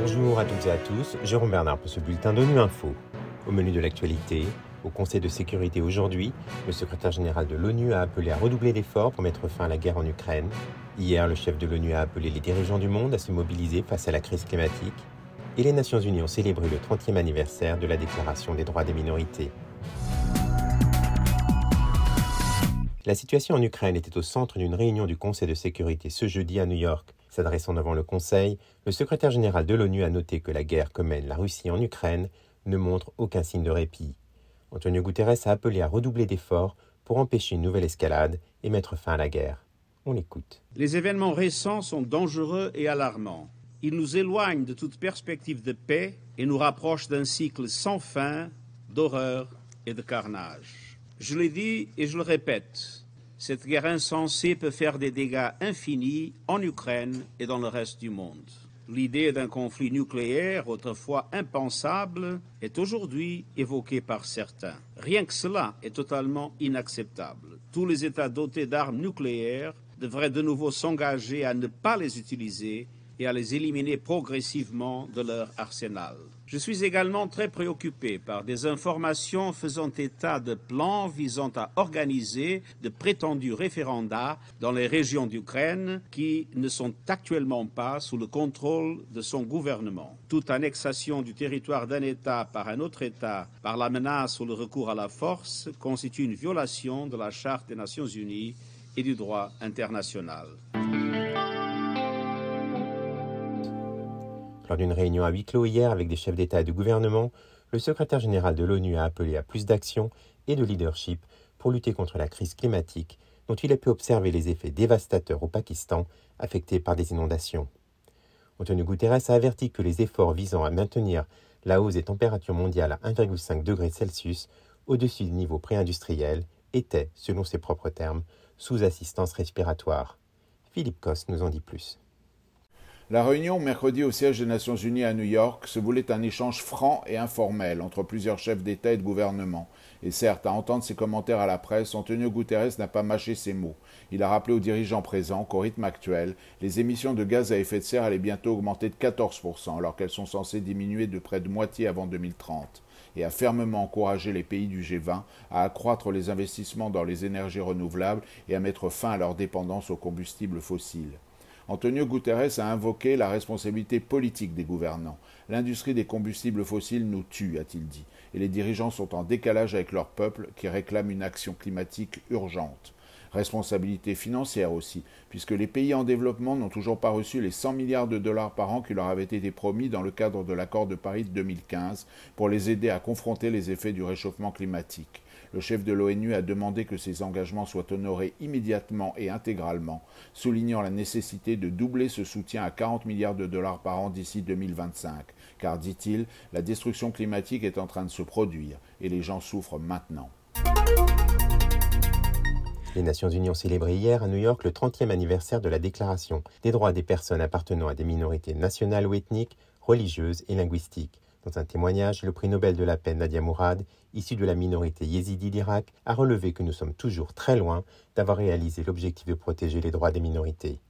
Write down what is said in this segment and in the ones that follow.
Bonjour à toutes et à tous, Jérôme Bernard pour ce bulletin d'ONU Info. Au menu de l'actualité, au Conseil de sécurité aujourd'hui, le secrétaire général de l'ONU a appelé à redoubler d'efforts pour mettre fin à la guerre en Ukraine. Hier, le chef de l'ONU a appelé les dirigeants du monde à se mobiliser face à la crise climatique. Et les Nations Unies ont célébré le 30e anniversaire de la Déclaration des droits des minorités. La situation en Ukraine était au centre d'une réunion du Conseil de sécurité ce jeudi à New York. S'adressant devant le Conseil, le secrétaire général de l'ONU a noté que la guerre que mène la Russie en Ukraine ne montre aucun signe de répit. Antonio Guterres a appelé à redoubler d'efforts pour empêcher une nouvelle escalade et mettre fin à la guerre. On l'écoute. Les événements récents sont dangereux et alarmants. Ils nous éloignent de toute perspective de paix et nous rapprochent d'un cycle sans fin d'horreur et de carnage. Je l'ai dit et je le répète, cette guerre insensée peut faire des dégâts infinis en Ukraine et dans le reste du monde. L'idée d'un conflit nucléaire, autrefois impensable, est aujourd'hui évoquée par certains. Rien que cela est totalement inacceptable. Tous les États dotés d'armes nucléaires devraient de nouveau s'engager à ne pas les utiliser et à les éliminer progressivement de leur arsenal. Je suis également très préoccupé par des informations faisant état de plans visant à organiser de prétendus référendats dans les régions d'Ukraine qui ne sont actuellement pas sous le contrôle de son gouvernement. Toute annexation du territoire d'un État par un autre État par la menace ou le recours à la force constitue une violation de la Charte des Nations Unies et du droit international. Lors d'une réunion à huis clos hier avec des chefs d'État et de gouvernement, le secrétaire général de l'ONU a appelé à plus d'action et de leadership pour lutter contre la crise climatique dont il a pu observer les effets dévastateurs au Pakistan affecté par des inondations. Antonio Guterres a averti que les efforts visant à maintenir la hausse des températures mondiales à 1,5 degré Celsius au-dessus du niveau pré-industriel étaient, selon ses propres termes, sous assistance respiratoire. Philippe Coste nous en dit plus. La réunion mercredi au siège des Nations Unies à New York se voulait un échange franc et informel entre plusieurs chefs d'État et de gouvernement. Et certes, à entendre ses commentaires à la presse, Antonio Guterres n'a pas mâché ses mots. Il a rappelé aux dirigeants présents qu'au rythme actuel, les émissions de gaz à effet de serre allaient bientôt augmenter de 14%, alors qu'elles sont censées diminuer de près de moitié avant 2030 et a fermement encouragé les pays du G20 à accroître les investissements dans les énergies renouvelables et à mettre fin à leur dépendance aux combustibles fossiles. Antonio Guterres a invoqué la responsabilité politique des gouvernants. L'industrie des combustibles fossiles nous tue, a-t-il dit, et les dirigeants sont en décalage avec leur peuple qui réclame une action climatique urgente. Responsabilité financière aussi, puisque les pays en développement n'ont toujours pas reçu les 100 milliards de dollars par an qui leur avaient été promis dans le cadre de l'accord de Paris de 2015 pour les aider à confronter les effets du réchauffement climatique. Le chef de l'ONU a demandé que ces engagements soient honorés immédiatement et intégralement, soulignant la nécessité de doubler ce soutien à 40 milliards de dollars par an d'ici 2025, car, dit-il, la destruction climatique est en train de se produire et les gens souffrent maintenant. Les Nations Unies ont célébré hier à New York le 30e anniversaire de la Déclaration des droits des personnes appartenant à des minorités nationales ou ethniques, religieuses et linguistiques. Dans un témoignage, le prix Nobel de la paix Nadia Mourad, issu de la minorité yézidi d'Irak, a relevé que nous sommes toujours très loin d'avoir réalisé l'objectif de protéger les droits des minorités.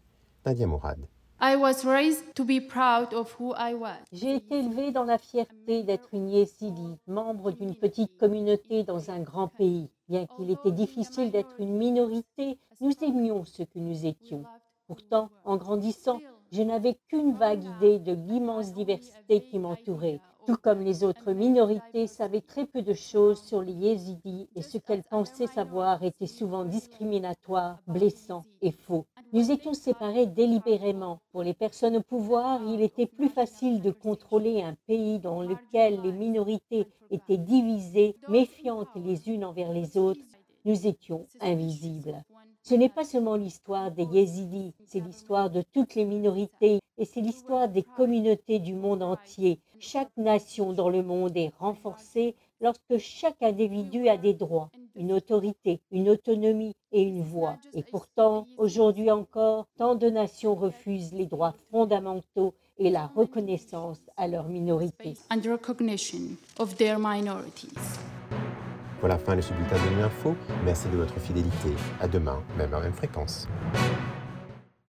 Nadia Mourad. J'ai été élevée dans la fierté d'être une Yézidi, membre d'une petite communauté dans un grand pays. Bien qu'il était difficile d'être une minorité, nous aimions ce que nous étions. Pourtant, en grandissant, je n'avais qu'une vague idée de l'immense diversité qui m'entourait. Tout comme les autres minorités savaient très peu de choses sur les yézidis et ce qu'elles pensaient savoir était souvent discriminatoire, blessant et faux. Nous étions séparés délibérément. Pour les personnes au pouvoir, il était plus facile de contrôler un pays dans lequel les minorités étaient divisées, méfiantes les unes envers les autres. Nous étions invisibles. Ce n'est pas seulement l'histoire des Yézidis, c'est l'histoire de toutes les minorités et c'est l'histoire des communautés du monde entier. Chaque nation dans le monde est renforcée lorsque chaque individu a des droits, une autorité, une autonomie et une voix. Et pourtant, aujourd'hui encore, tant de nations refusent les droits fondamentaux et la reconnaissance à leurs minorités. Pour la fin de ce bulletin de Info, merci de votre fidélité. À demain, même à même fréquence.